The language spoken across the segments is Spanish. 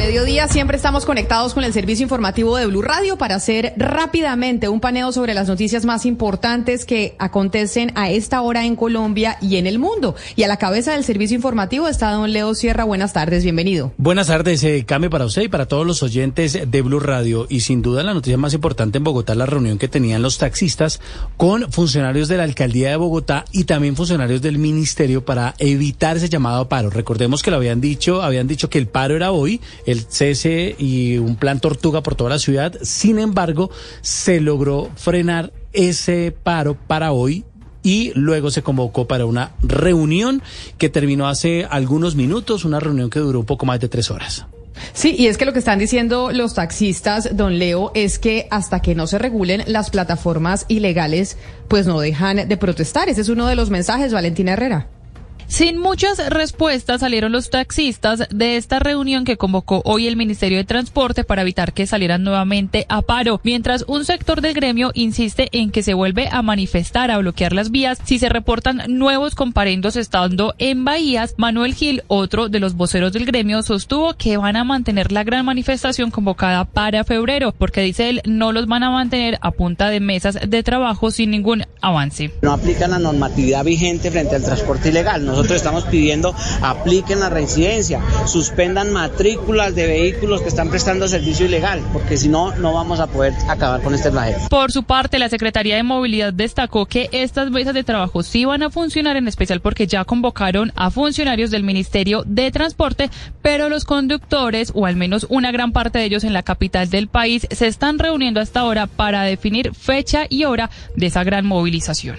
Mediodía siempre estamos conectados con el servicio informativo de Blue Radio para hacer rápidamente un paneo sobre las noticias más importantes que acontecen a esta hora en Colombia y en el mundo. Y a la cabeza del servicio informativo está don Leo Sierra. Buenas tardes, bienvenido. Buenas tardes, eh, Came, para usted y para todos los oyentes de Blue Radio. Y sin duda la noticia más importante en Bogotá, la reunión que tenían los taxistas con funcionarios de la alcaldía de Bogotá y también funcionarios del ministerio para evitar ese llamado a paro. Recordemos que lo habían dicho, habían dicho que el paro era hoy el cese y un plan tortuga por toda la ciudad. Sin embargo, se logró frenar ese paro para hoy y luego se convocó para una reunión que terminó hace algunos minutos, una reunión que duró un poco más de tres horas. Sí, y es que lo que están diciendo los taxistas, don Leo, es que hasta que no se regulen las plataformas ilegales, pues no dejan de protestar. Ese es uno de los mensajes, Valentina Herrera. Sin muchas respuestas salieron los taxistas de esta reunión que convocó hoy el Ministerio de Transporte para evitar que salieran nuevamente a paro, mientras un sector del gremio insiste en que se vuelve a manifestar, a bloquear las vías si se reportan nuevos comparendos estando en Bahías. Manuel Gil, otro de los voceros del gremio, sostuvo que van a mantener la gran manifestación convocada para febrero, porque dice él no los van a mantener a punta de mesas de trabajo sin ningún avance. No aplican la normatividad vigente frente al transporte ilegal. Estamos pidiendo apliquen la residencia, suspendan matrículas de vehículos que están prestando servicio ilegal, porque si no, no vamos a poder acabar con este flagelo. Por su parte, la Secretaría de Movilidad destacó que estas mesas de trabajo sí van a funcionar, en especial porque ya convocaron a funcionarios del Ministerio de Transporte, pero los conductores, o al menos una gran parte de ellos en la capital del país, se están reuniendo hasta ahora para definir fecha y hora de esa gran movilización.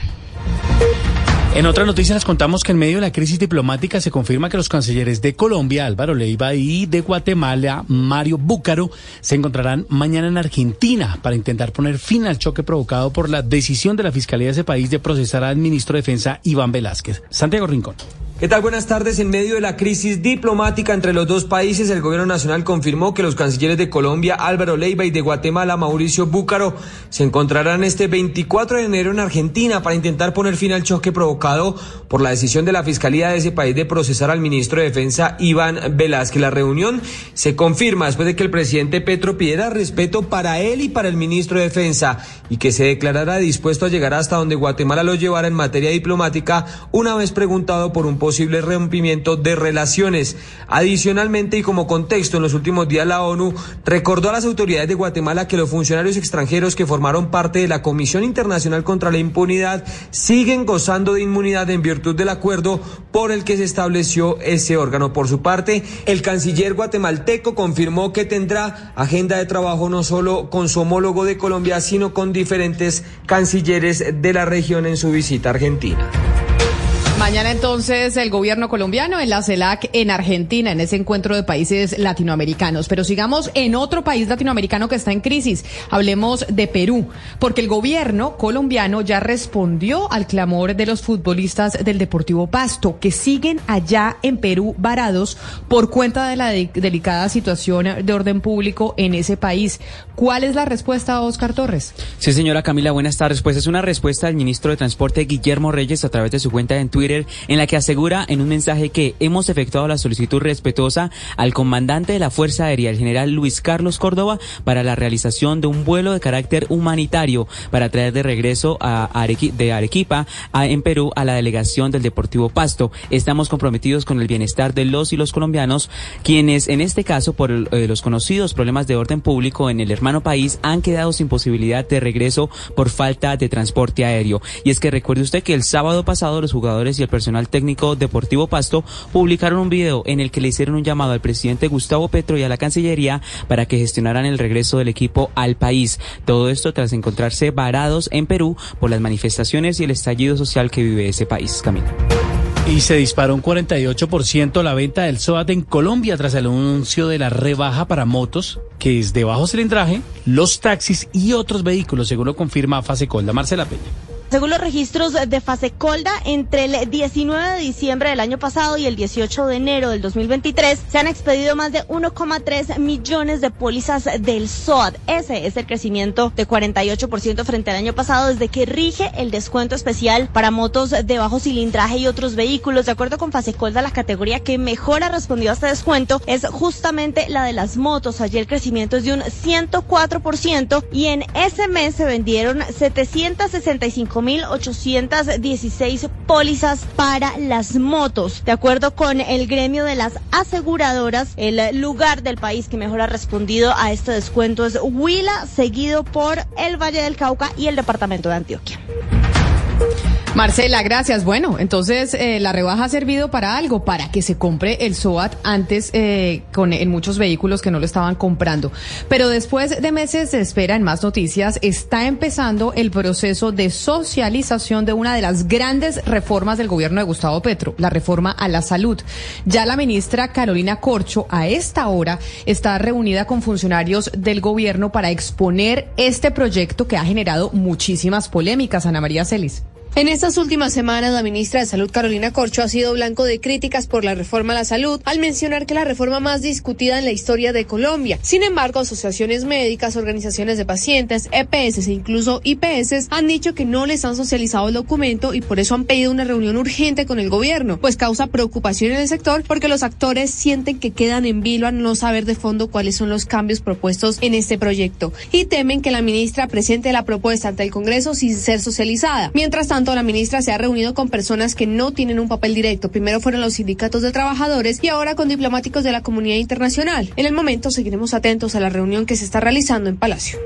En otra noticia les contamos que en medio de la crisis diplomática se confirma que los cancilleres de Colombia, Álvaro Leiva, y de Guatemala, Mario Búcaro, se encontrarán mañana en Argentina para intentar poner fin al choque provocado por la decisión de la Fiscalía de ese país de procesar al ministro de Defensa Iván Velázquez. Santiago Rincón. ¿Qué tal? Buenas tardes. En medio de la crisis diplomática entre los dos países, el gobierno nacional confirmó que los cancilleres de Colombia, Álvaro Leiva, y de Guatemala, Mauricio Búcaro, se encontrarán este 24 de enero en Argentina para intentar poner fin al choque provocado por la decisión de la Fiscalía de ese país de procesar al ministro de Defensa, Iván Velázquez. La reunión se confirma después de que el presidente Petro pidiera respeto para él y para el ministro de Defensa y que se declarara dispuesto a llegar hasta donde Guatemala lo llevara en materia diplomática una vez preguntado por un posible rompimiento de relaciones. Adicionalmente y como contexto, en los últimos días la ONU recordó a las autoridades de Guatemala que los funcionarios extranjeros que formaron parte de la Comisión Internacional contra la Impunidad siguen gozando de inmunidad en virtud del acuerdo por el que se estableció ese órgano. Por su parte, el canciller guatemalteco confirmó que tendrá agenda de trabajo no solo con su homólogo de Colombia, sino con diferentes cancilleres de la región en su visita a Argentina. Mañana entonces el gobierno colombiano en la CELAC en Argentina, en ese encuentro de países latinoamericanos. Pero sigamos en otro país latinoamericano que está en crisis. Hablemos de Perú, porque el gobierno colombiano ya respondió al clamor de los futbolistas del Deportivo Pasto, que siguen allá en Perú varados por cuenta de la de delicada situación de orden público en ese país. ¿Cuál es la respuesta, Oscar Torres? Sí, señora Camila, buenas tardes. Pues es una respuesta del ministro de Transporte, Guillermo Reyes, a través de su cuenta en Twitter en la que asegura en un mensaje que hemos efectuado la solicitud respetuosa al comandante de la Fuerza Aérea, el general Luis Carlos Córdoba, para la realización de un vuelo de carácter humanitario para traer de regreso a de Arequipa a, en Perú a la delegación del Deportivo Pasto. Estamos comprometidos con el bienestar de los y los colombianos, quienes en este caso por eh, los conocidos problemas de orden público en el hermano país han quedado sin posibilidad de regreso por falta de transporte aéreo. Y es que recuerde usted que el sábado pasado los jugadores y el personal técnico deportivo Pasto publicaron un video en el que le hicieron un llamado al presidente Gustavo Petro y a la Cancillería para que gestionaran el regreso del equipo al país. Todo esto tras encontrarse varados en Perú por las manifestaciones y el estallido social que vive ese país. Camino. Y se disparó un 48% la venta del SOAT en Colombia tras el anuncio de la rebaja para motos, que es de bajo cilindraje, los taxis y otros vehículos, según lo confirma Fase Colda. Marcela Peña. Según los registros de Fase Colda, entre el 19 de diciembre del año pasado y el 18 de enero del 2023 se han expedido más de 1,3 millones de pólizas del SOAT. Ese es el crecimiento de 48% frente al año pasado desde que rige el descuento especial para motos de bajo cilindraje y otros vehículos. De acuerdo con Fase Colda, la categoría que mejor ha respondido a este descuento es justamente la de las motos. Allí el crecimiento es de un 104% y en ese mes se vendieron 765 5.816 pólizas para las motos. De acuerdo con el gremio de las aseguradoras, el lugar del país que mejor ha respondido a este descuento es Huila, seguido por el Valle del Cauca y el departamento de Antioquia. Marcela, gracias. Bueno, entonces eh, la rebaja ha servido para algo, para que se compre el SOAT antes eh, con, en muchos vehículos que no lo estaban comprando. Pero después de meses de espera en más noticias, está empezando el proceso de socialización de una de las grandes reformas del gobierno de Gustavo Petro, la reforma a la salud. Ya la ministra Carolina Corcho a esta hora está reunida con funcionarios del gobierno para exponer este proyecto que ha generado muchísimas polémicas. Ana María Celis. En estas últimas semanas, la ministra de Salud, Carolina Corcho, ha sido blanco de críticas por la reforma a la salud, al mencionar que la reforma más discutida en la historia de Colombia. Sin embargo, asociaciones médicas, organizaciones de pacientes, EPS e incluso IPS han dicho que no les han socializado el documento y por eso han pedido una reunión urgente con el gobierno, pues causa preocupación en el sector porque los actores sienten que quedan en vilo al no saber de fondo cuáles son los cambios propuestos en este proyecto y temen que la ministra presente la propuesta ante el Congreso sin ser socializada. Mientras tanto, la ministra se ha reunido con personas que no tienen un papel directo. Primero fueron los sindicatos de trabajadores y ahora con diplomáticos de la comunidad internacional. En el momento seguiremos atentos a la reunión que se está realizando en Palacio.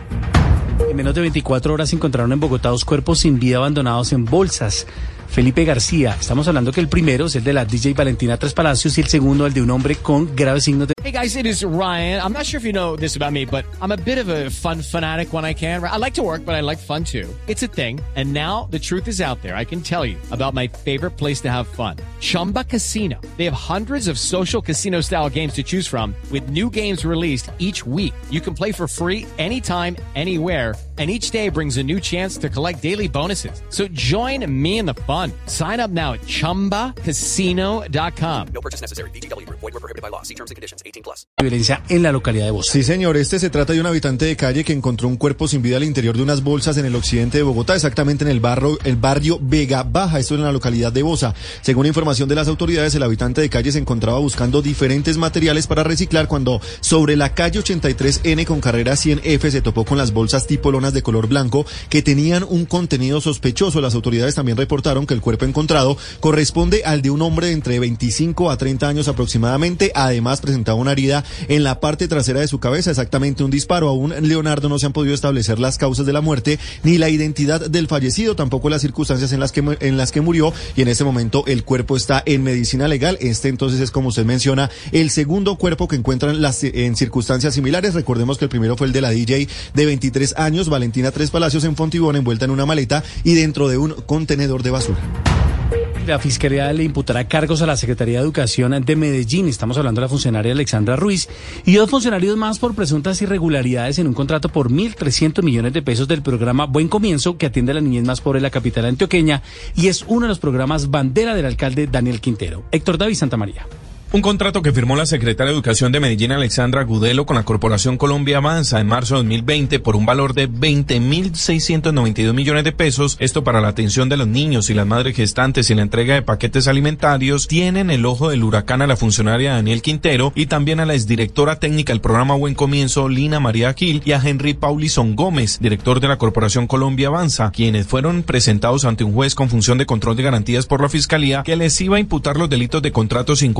En menos de 24 horas se encontraron en Bogotá dos cuerpos sin vida abandonados en bolsas. Felipe García. Estamos hablando que el primero es el de la DJ Valentina Tres Palacios y el segundo el de un hombre con graves signos de... Hey guys, it is Ryan. I'm not sure if you know this about me, but I'm a bit of a fun fanatic when I can. I like to work, but I like fun too. It's a thing. And now the truth is out there. I can tell you about my favorite place to have fun. Chumba Casino. They have hundreds of social casino style games to choose from with new games released each week. You can play for free anytime, anywhere and each day brings a new chance to collect daily bonuses. So join me in the fun. Sign up now at ChumbaCasino.com. No purchase necessary. BGW. Void were prohibited by law. See terms and conditions. 18 plus. Violencia en la localidad de Bosa. Sí, señor. Este se trata de un habitante de calle que encontró un cuerpo sin vida al interior de unas bolsas en el occidente de Bogotá, exactamente en el barrio, el barrio Vega Baja. Esto en la localidad de Bosa. Según información de las autoridades, el habitante de calle se encontraba buscando diferentes materiales para reciclar cuando sobre la calle 83N con carrera 100F se topó con las bolsas tipo lona de color blanco que tenían un contenido sospechoso. Las autoridades también reportaron que el cuerpo encontrado corresponde al de un hombre de entre 25 a 30 años aproximadamente. Además, presentaba una herida en la parte trasera de su cabeza, exactamente un disparo. Aún Leonardo no se han podido establecer las causas de la muerte ni la identidad del fallecido, tampoco las circunstancias en las que en las que murió y en este momento el cuerpo está en medicina legal. Este entonces es como usted menciona el segundo cuerpo que encuentran en circunstancias similares. Recordemos que el primero fue el de la DJ de 23 años, Valentina Tres Palacios en Fontibón, envuelta en una maleta y dentro de un contenedor de basura. La Fiscalía le imputará cargos a la Secretaría de Educación de Medellín. Estamos hablando de la funcionaria Alexandra Ruiz y dos funcionarios más por presuntas irregularidades en un contrato por 1.300 millones de pesos del programa Buen Comienzo que atiende a la niñez más pobre de la capital antioqueña y es uno de los programas bandera del alcalde Daniel Quintero. Héctor David Santamaría. Un contrato que firmó la secretaria de Educación de Medellín, Alexandra Gudelo, con la Corporación Colombia Avanza en marzo de 2020 por un valor de 20.692 millones de pesos. Esto para la atención de los niños y las madres gestantes y la entrega de paquetes alimentarios. Tienen el ojo del huracán a la funcionaria Daniel Quintero y también a la exdirectora técnica del programa Buen Comienzo, Lina María Gil, y a Henry Paulison Gómez, director de la Corporación Colombia Avanza, quienes fueron presentados ante un juez con función de control de garantías por la Fiscalía que les iba a imputar los delitos de contratos sin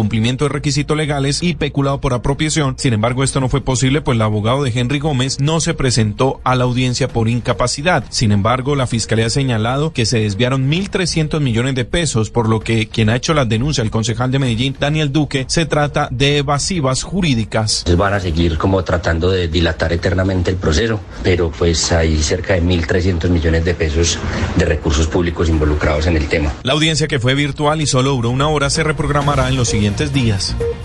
cumplimiento incumplimiento de requisitos legales y peculado por apropiación. Sin embargo, esto no fue posible, pues el abogado de Henry Gómez no se presentó a la audiencia por incapacidad. Sin embargo, la fiscalía ha señalado que se desviaron 1.300 millones de pesos, por lo que quien ha hecho la denuncia, el concejal de Medellín, Daniel Duque, se trata de evasivas jurídicas. Van a seguir como tratando de dilatar eternamente el proceso, pero pues hay cerca de 1.300 millones de pesos de recursos públicos involucrados en el tema. La audiencia que fue virtual y solo duró una hora se reprogramará en los siguientes días. Yes.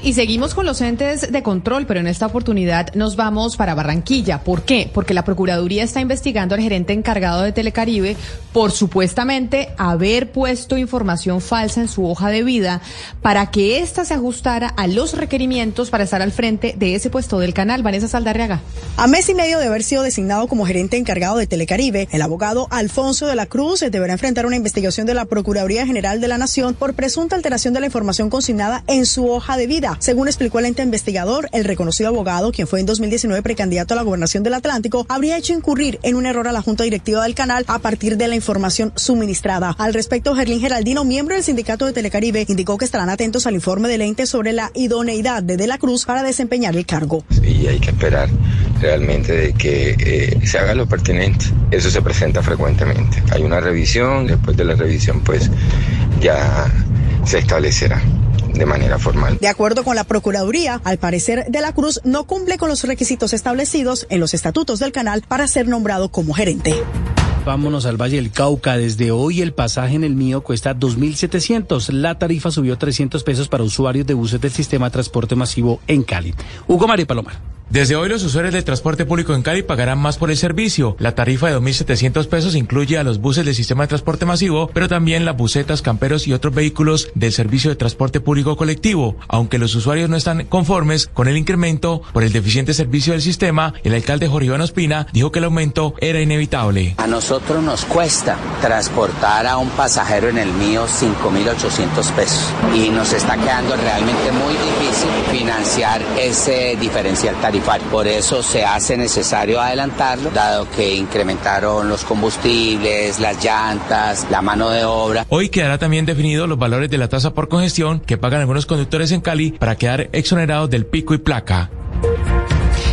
Y seguimos con los entes de control, pero en esta oportunidad nos vamos para Barranquilla. ¿Por qué? Porque la Procuraduría está investigando al gerente encargado de Telecaribe por supuestamente haber puesto información falsa en su hoja de vida para que ésta se ajustara a los requerimientos para estar al frente de ese puesto del canal. Vanessa Saldarriaga. A mes y medio de haber sido designado como gerente encargado de Telecaribe, el abogado Alfonso de la Cruz deberá enfrentar una investigación de la Procuraduría General de la Nación por presunta alteración de la información consignada en su hoja de vida. Según explicó el ente investigador, el reconocido abogado, quien fue en 2019 precandidato a la gobernación del Atlántico, habría hecho incurrir en un error a la junta directiva del canal a partir de la información suministrada. Al respecto, Gerlín Geraldino, miembro del sindicato de Telecaribe, indicó que estarán atentos al informe del ente sobre la idoneidad de De la Cruz para desempeñar el cargo. Y hay que esperar realmente de que eh, se haga lo pertinente. Eso se presenta frecuentemente. Hay una revisión, después de la revisión pues ya se establecerá de manera formal. De acuerdo con la Procuraduría, al parecer De la Cruz no cumple con los requisitos establecidos en los estatutos del canal para ser nombrado como gerente. Vámonos al Valle del Cauca. Desde hoy el pasaje en el mío cuesta 2.700. La tarifa subió 300 pesos para usuarios de buses del sistema de transporte masivo en Cali. Hugo María Palomar. Desde hoy los usuarios del transporte público en Cali pagarán más por el servicio. La tarifa de 2.700 pesos incluye a los buses del sistema de transporte masivo, pero también las busetas, camperos y otros vehículos del servicio de transporte público colectivo. Aunque los usuarios no están conformes con el incremento por el deficiente servicio del sistema, el alcalde Jorge Iván Ospina dijo que el aumento era inevitable. A nosotros nos cuesta transportar a un pasajero en el mío 5.800 pesos y nos está quedando realmente muy difícil financiar ese diferencial tarifario. Por eso se hace necesario adelantarlo, dado que incrementaron los combustibles, las llantas, la mano de obra. Hoy quedará también definido los valores de la tasa por congestión que pagan algunos conductores en Cali para quedar exonerados del pico y placa.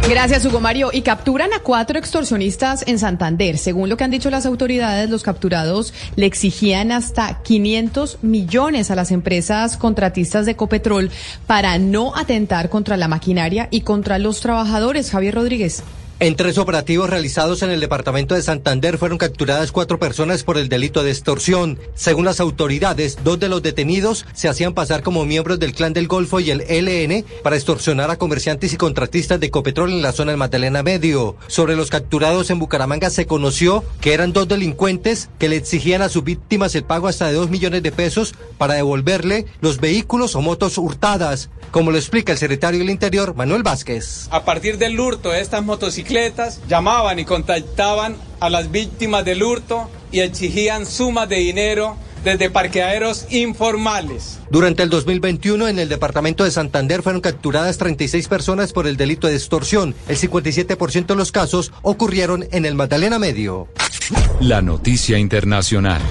Gracias, Hugo Mario. Y capturan a cuatro extorsionistas en Santander. Según lo que han dicho las autoridades, los capturados le exigían hasta 500 millones a las empresas contratistas de Ecopetrol para no atentar contra la maquinaria y contra los trabajadores. Javier Rodríguez. En tres operativos realizados en el departamento de Santander fueron capturadas cuatro personas por el delito de extorsión. Según las autoridades, dos de los detenidos se hacían pasar como miembros del Clan del Golfo y el ELN para extorsionar a comerciantes y contratistas de Copetrol en la zona del Magdalena Medio. Sobre los capturados en Bucaramanga se conoció que eran dos delincuentes que le exigían a sus víctimas el pago hasta de dos millones de pesos para devolverle los vehículos o motos hurtadas, como lo explica el secretario del Interior, Manuel Vázquez. A partir del hurto de estas motocicletas, llamaban y contactaban a las víctimas del hurto y exigían sumas de dinero desde parqueaderos informales. Durante el 2021 en el departamento de Santander fueron capturadas 36 personas por el delito de extorsión. El 57% de los casos ocurrieron en el Magdalena Medio. La noticia internacional.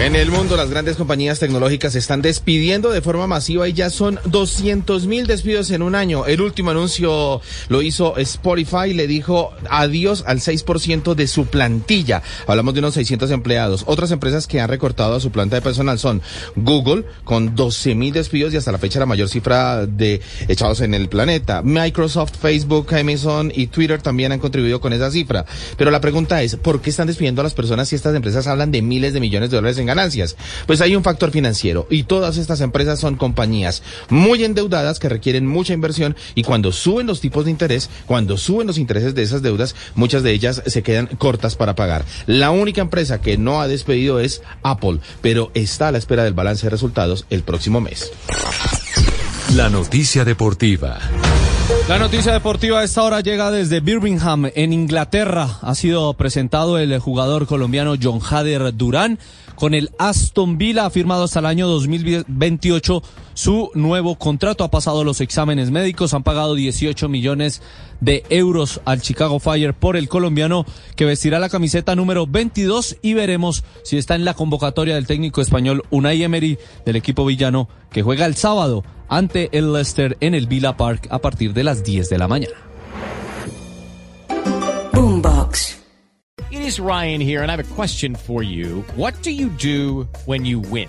En el mundo, las grandes compañías tecnológicas se están despidiendo de forma masiva y ya son 200 mil despidos en un año. El último anuncio lo hizo Spotify, le dijo adiós al 6% de su plantilla. Hablamos de unos 600 empleados. Otras empresas que han recortado a su planta personal son Google, con 12 mil despidos y hasta la fecha la mayor cifra de echados en el planeta. Microsoft, Facebook, Amazon y Twitter también han contribuido con esa cifra. Pero la pregunta es, ¿por qué están despidiendo a las personas si estas empresas hablan de miles de millones de dólares en ganancias? Pues hay un factor financiero y todas estas empresas son compañías muy endeudadas que requieren mucha inversión y cuando suben los tipos de interés, cuando suben los intereses de esas deudas, muchas de ellas se quedan cortas para pagar. La única empresa que no ha despedido es Apple, pero está a la espera del balance de resultados el próximo mes. La noticia deportiva. La noticia deportiva a esta hora llega desde Birmingham, en Inglaterra. Ha sido presentado el jugador colombiano John Hader Durán. Con el Aston Villa ha firmado hasta el año 2028 su nuevo contrato. Ha pasado los exámenes médicos, han pagado 18 millones de euros al Chicago Fire por el colombiano que vestirá la camiseta número 22 y veremos si está en la convocatoria del técnico español Unai Emery del equipo villano que juega el sábado ante el Leicester en el Villa Park a partir de las 10 de la mañana. Boombox. It is Ryan here, and I have a question for you. What do you do when you win?